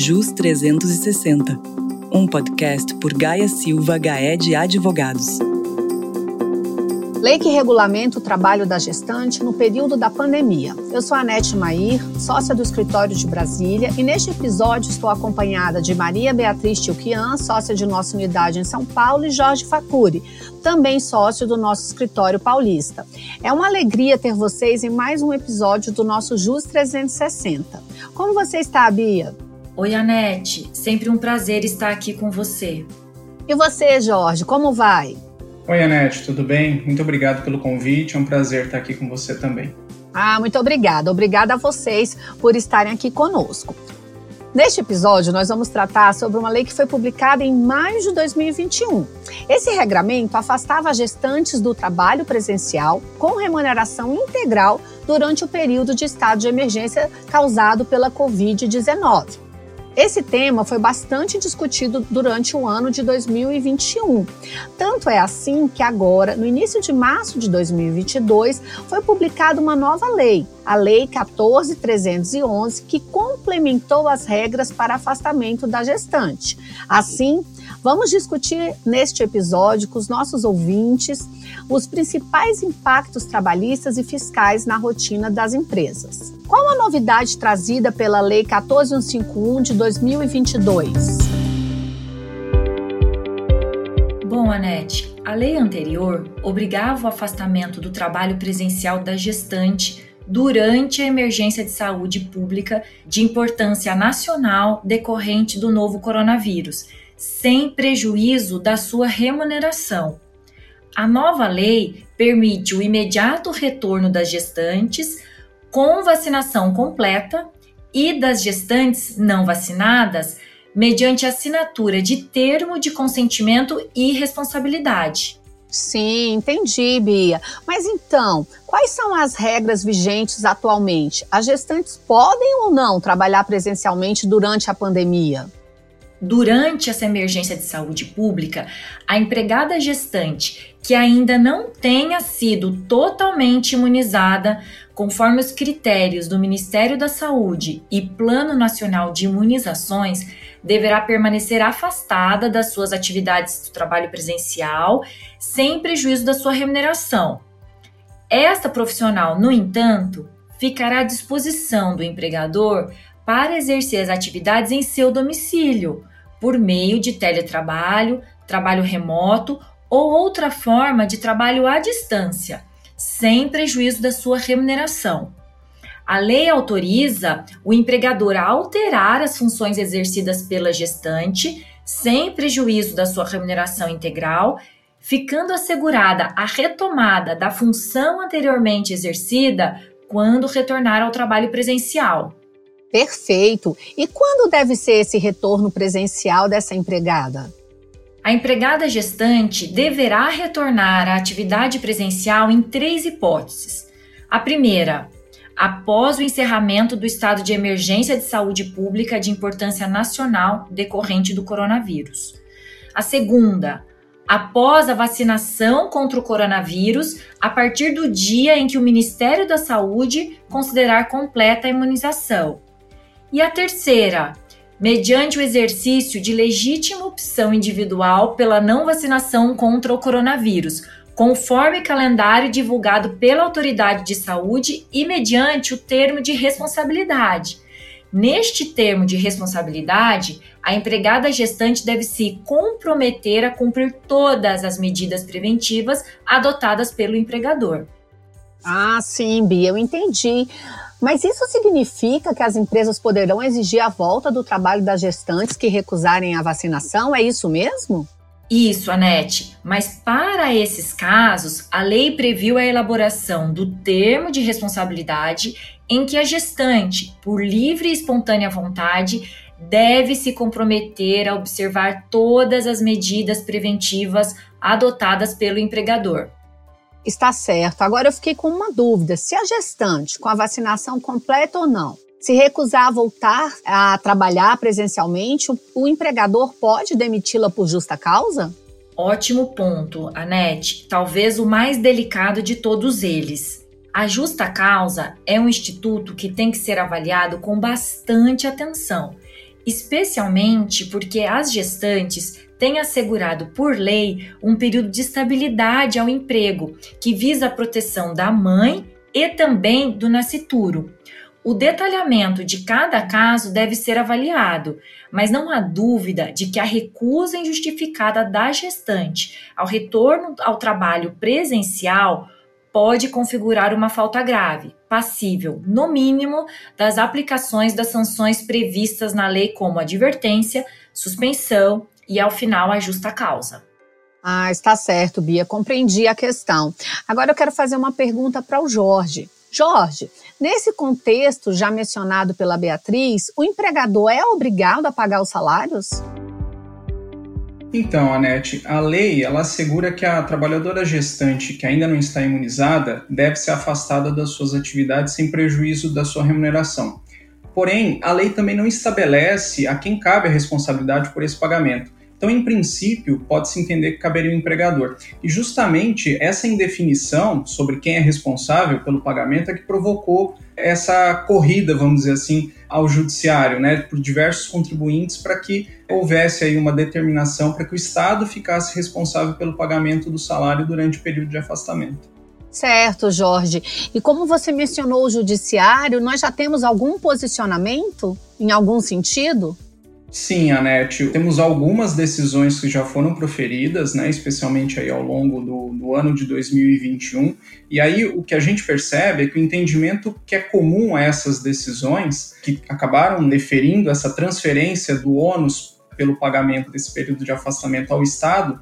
JUS 360, um podcast por Gaia Silva Gaed Advogados. Lei que regulamenta o trabalho da gestante no período da pandemia. Eu sou a Anete Mair, sócia do escritório de Brasília, e neste episódio estou acompanhada de Maria Beatriz Tilquian, sócia de nossa unidade em São Paulo, e Jorge Facuri, também sócio do nosso escritório paulista. É uma alegria ter vocês em mais um episódio do nosso JUS 360. Como você está, Bia? Oi, Anete. Sempre um prazer estar aqui com você. E você, Jorge, como vai? Oi, Anete, tudo bem? Muito obrigado pelo convite, é um prazer estar aqui com você também. Ah, muito obrigada. Obrigada a vocês por estarem aqui conosco. Neste episódio, nós vamos tratar sobre uma lei que foi publicada em maio de 2021. Esse regramento afastava gestantes do trabalho presencial com remuneração integral durante o período de estado de emergência causado pela Covid-19. Esse tema foi bastante discutido durante o ano de 2021. Tanto é assim que agora, no início de março de 2022, foi publicada uma nova lei, a Lei 14311, que complementou as regras para afastamento da gestante. Assim, Vamos discutir neste episódio com os nossos ouvintes os principais impactos trabalhistas e fiscais na rotina das empresas. Qual a novidade trazida pela Lei 14151 de 2022? Bom, Anete, a lei anterior obrigava o afastamento do trabalho presencial da gestante durante a emergência de saúde pública de importância nacional decorrente do novo coronavírus sem prejuízo da sua remuneração. A nova lei permite o imediato retorno das gestantes com vacinação completa e das gestantes não vacinadas mediante assinatura de termo de consentimento e responsabilidade. Sim, entendi, Bia. Mas então, quais são as regras vigentes atualmente? As gestantes podem ou não trabalhar presencialmente durante a pandemia? Durante essa emergência de saúde pública, a empregada gestante que ainda não tenha sido totalmente imunizada, conforme os critérios do Ministério da Saúde e Plano Nacional de Imunizações, deverá permanecer afastada das suas atividades do trabalho presencial, sem prejuízo da sua remuneração. Esta profissional, no entanto, ficará à disposição do empregador para exercer as atividades em seu domicílio, por meio de teletrabalho, trabalho remoto ou outra forma de trabalho à distância, sem prejuízo da sua remuneração. A lei autoriza o empregador a alterar as funções exercidas pela gestante, sem prejuízo da sua remuneração integral, ficando assegurada a retomada da função anteriormente exercida quando retornar ao trabalho presencial. Perfeito. E quando deve ser esse retorno presencial dessa empregada? A empregada gestante deverá retornar à atividade presencial em três hipóteses. A primeira, após o encerramento do estado de emergência de saúde pública de importância nacional decorrente do coronavírus. A segunda, após a vacinação contra o coronavírus, a partir do dia em que o Ministério da Saúde considerar completa a imunização. E a terceira, mediante o exercício de legítima opção individual pela não vacinação contra o coronavírus, conforme calendário divulgado pela autoridade de saúde e mediante o termo de responsabilidade. Neste termo de responsabilidade, a empregada gestante deve se comprometer a cumprir todas as medidas preventivas adotadas pelo empregador. Ah, sim, Bia, eu entendi. Mas isso significa que as empresas poderão exigir a volta do trabalho das gestantes que recusarem a vacinação? É isso mesmo? Isso, Anete. Mas para esses casos, a lei previu a elaboração do termo de responsabilidade em que a gestante, por livre e espontânea vontade, deve se comprometer a observar todas as medidas preventivas adotadas pelo empregador. Está certo. Agora eu fiquei com uma dúvida: se a gestante, com a vacinação completa ou não, se recusar a voltar a trabalhar presencialmente, o, empregador pode demiti-la por justa causa? Ótimo ponto, Anete. Talvez o mais delicado de todos eles. A justa causa é um instituto que tem que ser avaliado com bastante atenção especialmente porque as gestantes têm assegurado por lei um período de estabilidade ao emprego, que visa a proteção da mãe e também do nascituro. O detalhamento de cada caso deve ser avaliado, mas não há dúvida de que a recusa injustificada da gestante ao retorno ao trabalho presencial pode configurar uma falta grave, passível, no mínimo, das aplicações das sanções previstas na lei, como advertência, suspensão e, ao final, a justa causa. Ah, está certo, Bia, compreendi a questão. Agora eu quero fazer uma pergunta para o Jorge. Jorge, nesse contexto já mencionado pela Beatriz, o empregador é obrigado a pagar os salários? Então, Anete, a lei ela assegura que a trabalhadora gestante que ainda não está imunizada deve ser afastada das suas atividades sem prejuízo da sua remuneração. Porém, a lei também não estabelece a quem cabe a responsabilidade por esse pagamento. Então, em princípio, pode-se entender que caberia o empregador. E justamente essa indefinição sobre quem é responsável pelo pagamento é que provocou essa corrida, vamos dizer assim, ao judiciário, né, por diversos contribuintes para que houvesse aí uma determinação para que o Estado ficasse responsável pelo pagamento do salário durante o período de afastamento. Certo, Jorge. E como você mencionou o judiciário, nós já temos algum posicionamento em algum sentido? Sim, Anete, temos algumas decisões que já foram proferidas, né, especialmente aí ao longo do, do, ano de 2021, e aí o que a gente percebe é que o entendimento que é comum a essas decisões, que acabaram deferindo essa transferência do ônus pelo pagamento desse período de afastamento ao Estado,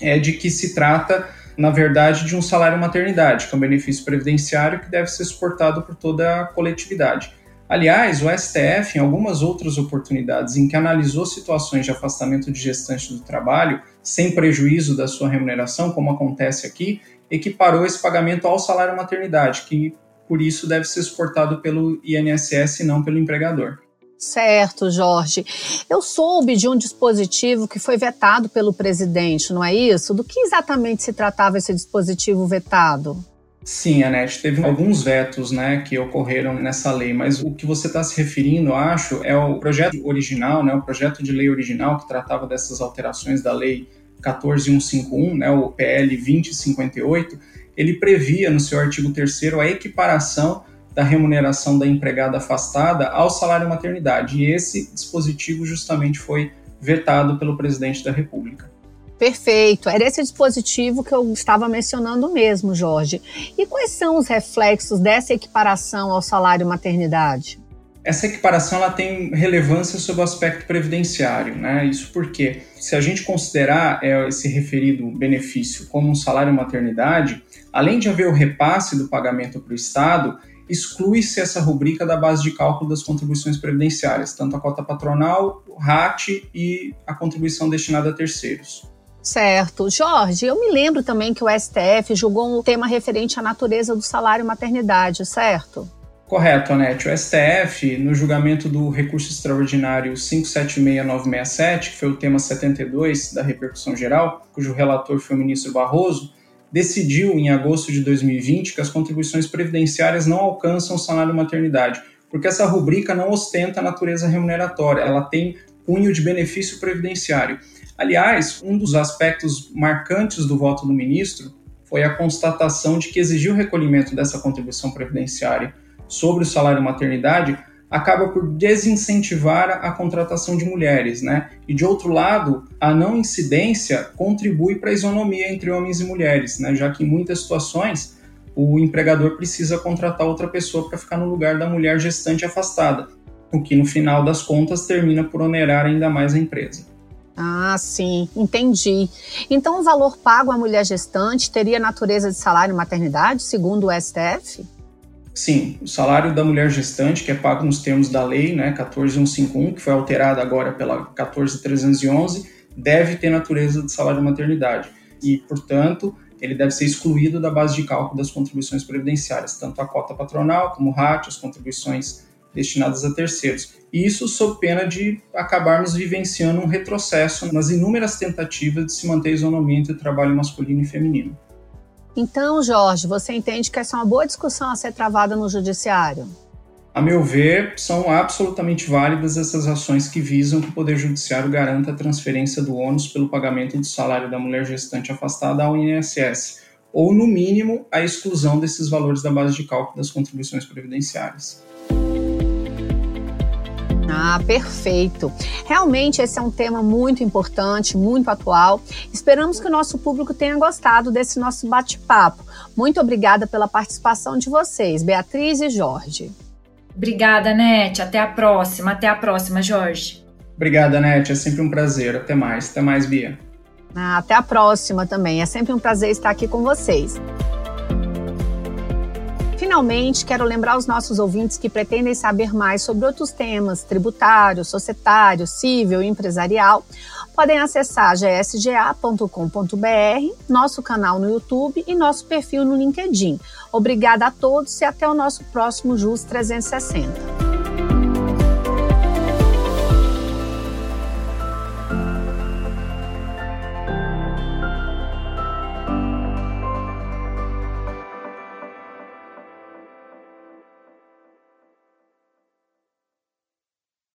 é de que se trata, na verdade, de um salário maternidade, que é um benefício previdenciário que deve ser suportado por toda a coletividade. Aliás, o STF, em algumas outras oportunidades em que analisou situações de afastamento de gestantes do trabalho, sem prejuízo da sua remuneração, como acontece aqui, equiparou esse pagamento ao salário maternidade, que por isso deve ser suportado pelo INSS e não pelo empregador. Certo, Jorge. Eu soube de um dispositivo que foi vetado pelo presidente, não é isso? Do que exatamente se tratava esse dispositivo vetado? Sim, Anete, teve alguns vetos né, que ocorreram nessa lei, mas o que você está se referindo, eu acho, é o projeto original, né, o projeto de lei original que tratava dessas alterações da lei 14151, né, o PL 2058, ele previa no seu artigo 3 a equiparação da remuneração da empregada afastada ao salário maternidade, e esse dispositivo justamente foi vetado pelo presidente da República. Perfeito. Era esse dispositivo que eu estava mencionando mesmo, Jorge. E quais são os reflexos dessa equiparação ao salário maternidade? Essa equiparação ela tem relevância sobre o aspecto previdenciário, né? Isso porque, se a gente considerar é, esse referido benefício como um salário maternidade, além de haver o repasse do pagamento para o Estado, exclui-se essa rubrica da base de cálculo das contribuições previdenciárias, tanto a cota patronal, o RAT e a contribuição destinada a terceiros. Certo. Jorge, eu me lembro também que o STF julgou um tema referente à natureza do salário maternidade, certo? Correto, Anete. O STF, no julgamento do recurso extraordinário 576967, que foi o tema 72 da repercussão geral, cujo relator foi o ministro Barroso, decidiu em agosto de 2020 que as contribuições previdenciárias não alcançam o salário maternidade, porque essa rubrica não ostenta a natureza remuneratória, ela tem cunho de benefício previdenciário. Aliás, um dos aspectos marcantes do voto do ministro foi a constatação de que exigir o recolhimento dessa contribuição previdenciária sobre o salário maternidade acaba por desincentivar a contratação de mulheres, né? E de outro lado, a não incidência contribui para a isonomia entre homens e mulheres, né? Já que em muitas situações o empregador precisa contratar outra pessoa para ficar no lugar da mulher gestante afastada, o que no final das contas termina por onerar ainda mais a empresa. Ah, sim, entendi. Então, o valor pago à mulher gestante teria natureza de salário maternidade, segundo o STF? Sim, o salário da mulher gestante, que é pago nos termos da lei, né, 14151, que foi alterada agora pela 14311, deve ter natureza de salário maternidade. E, portanto, ele deve ser excluído da base de cálculo das contribuições previdenciárias, tanto a cota patronal como o RAT, as contribuições destinadas a terceiros. Isso sob pena de acabarmos vivenciando um retrocesso nas inúmeras tentativas de se manter a isonomia entre o trabalho masculino e feminino. Então, Jorge, você entende que essa é uma boa discussão a ser travada no judiciário? A meu ver, são absolutamente válidas essas ações que visam que o Poder Judiciário garanta a transferência do ônus pelo pagamento do salário da mulher gestante afastada ao INSS, ou, no mínimo, a exclusão desses valores da base de cálculo das contribuições previdenciárias. Ah, perfeito. Realmente esse é um tema muito importante, muito atual. Esperamos que o nosso público tenha gostado desse nosso bate-papo. Muito obrigada pela participação de vocês, Beatriz e Jorge. Obrigada, Nete. Até a próxima. Até a próxima, Jorge. Obrigada, Nete. É sempre um prazer. Até mais. Até mais, Bia. Ah, até a próxima também. É sempre um prazer estar aqui com vocês. Finalmente, quero lembrar os nossos ouvintes que pretendem saber mais sobre outros temas tributário, societário, civil e empresarial. Podem acessar gsga.com.br, nosso canal no YouTube e nosso perfil no LinkedIn. Obrigada a todos e até o nosso próximo JUS 360.